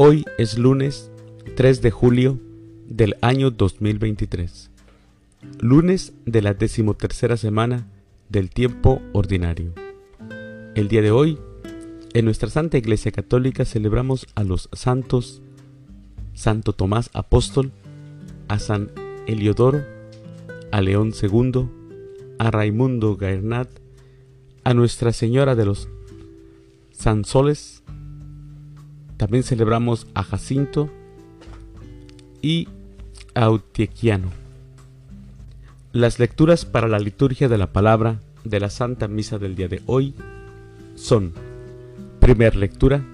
Hoy es lunes 3 de julio del año 2023, lunes de la decimotercera semana del tiempo ordinario. El día de hoy, en nuestra Santa Iglesia Católica celebramos a los santos Santo Tomás Apóstol, a San Eliodoro, a León II, a Raimundo Gaernat, a Nuestra Señora de los Sansoles, también celebramos a Jacinto y a Autiequiano. Las lecturas para la liturgia de la palabra de la Santa Misa del día de hoy son, primer lectura,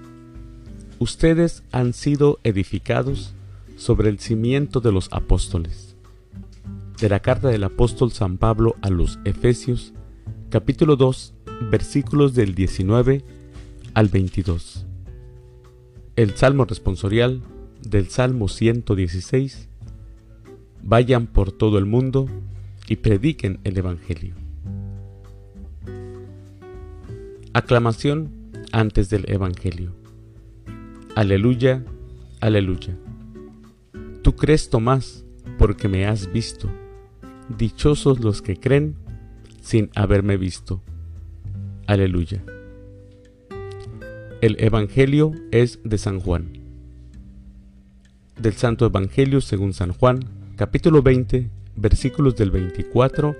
ustedes han sido edificados sobre el cimiento de los apóstoles. De la carta del apóstol San Pablo a los Efesios, capítulo 2, versículos del 19 al 22. El Salmo responsorial del Salmo 116. Vayan por todo el mundo y prediquen el Evangelio. Aclamación antes del Evangelio. Aleluya, aleluya. Tú crees, Tomás, porque me has visto. Dichosos los que creen sin haberme visto. Aleluya. El Evangelio es de San Juan. Del Santo Evangelio según San Juan, capítulo 20, versículos del 24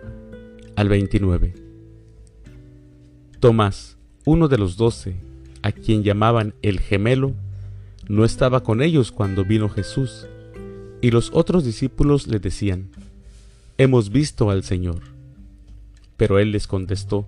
al 29. Tomás, uno de los doce, a quien llamaban el gemelo, no estaba con ellos cuando vino Jesús, y los otros discípulos le decían, Hemos visto al Señor. Pero él les contestó,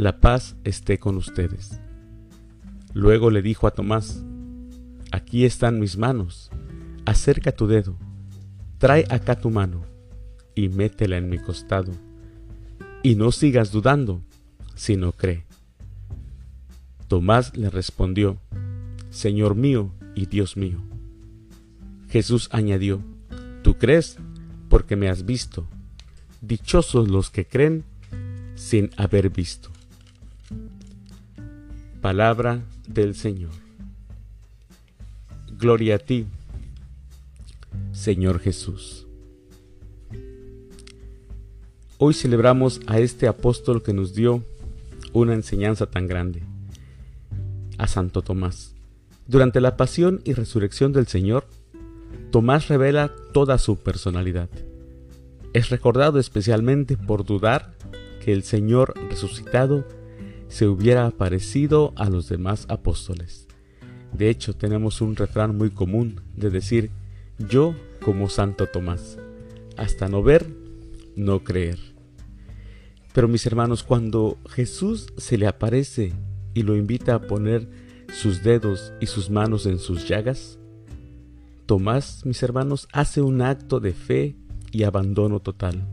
la paz esté con ustedes. Luego le dijo a Tomás, aquí están mis manos, acerca tu dedo, trae acá tu mano y métela en mi costado, y no sigas dudando, sino cree. Tomás le respondió, Señor mío y Dios mío. Jesús añadió, Tú crees porque me has visto. Dichosos los que creen sin haber visto. Palabra del Señor. Gloria a ti, Señor Jesús. Hoy celebramos a este apóstol que nos dio una enseñanza tan grande, a Santo Tomás. Durante la pasión y resurrección del Señor, Tomás revela toda su personalidad. Es recordado especialmente por dudar que el Señor resucitado se hubiera aparecido a los demás apóstoles. De hecho, tenemos un refrán muy común de decir, yo como Santo Tomás, hasta no ver, no creer. Pero mis hermanos, cuando Jesús se le aparece y lo invita a poner sus dedos y sus manos en sus llagas, Tomás, mis hermanos, hace un acto de fe y abandono total,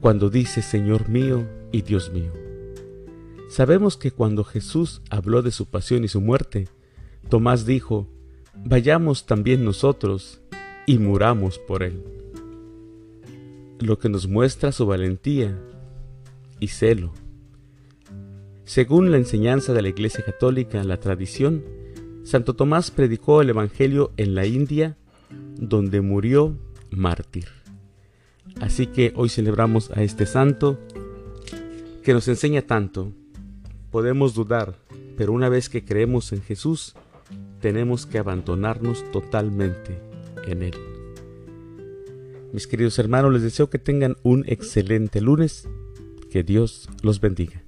cuando dice Señor mío y Dios mío. Sabemos que cuando Jesús habló de su pasión y su muerte, Tomás dijo, vayamos también nosotros y muramos por él. Lo que nos muestra su valentía y celo. Según la enseñanza de la Iglesia Católica, la tradición, Santo Tomás predicó el Evangelio en la India, donde murió mártir. Así que hoy celebramos a este santo que nos enseña tanto Podemos dudar, pero una vez que creemos en Jesús, tenemos que abandonarnos totalmente en Él. Mis queridos hermanos, les deseo que tengan un excelente lunes. Que Dios los bendiga.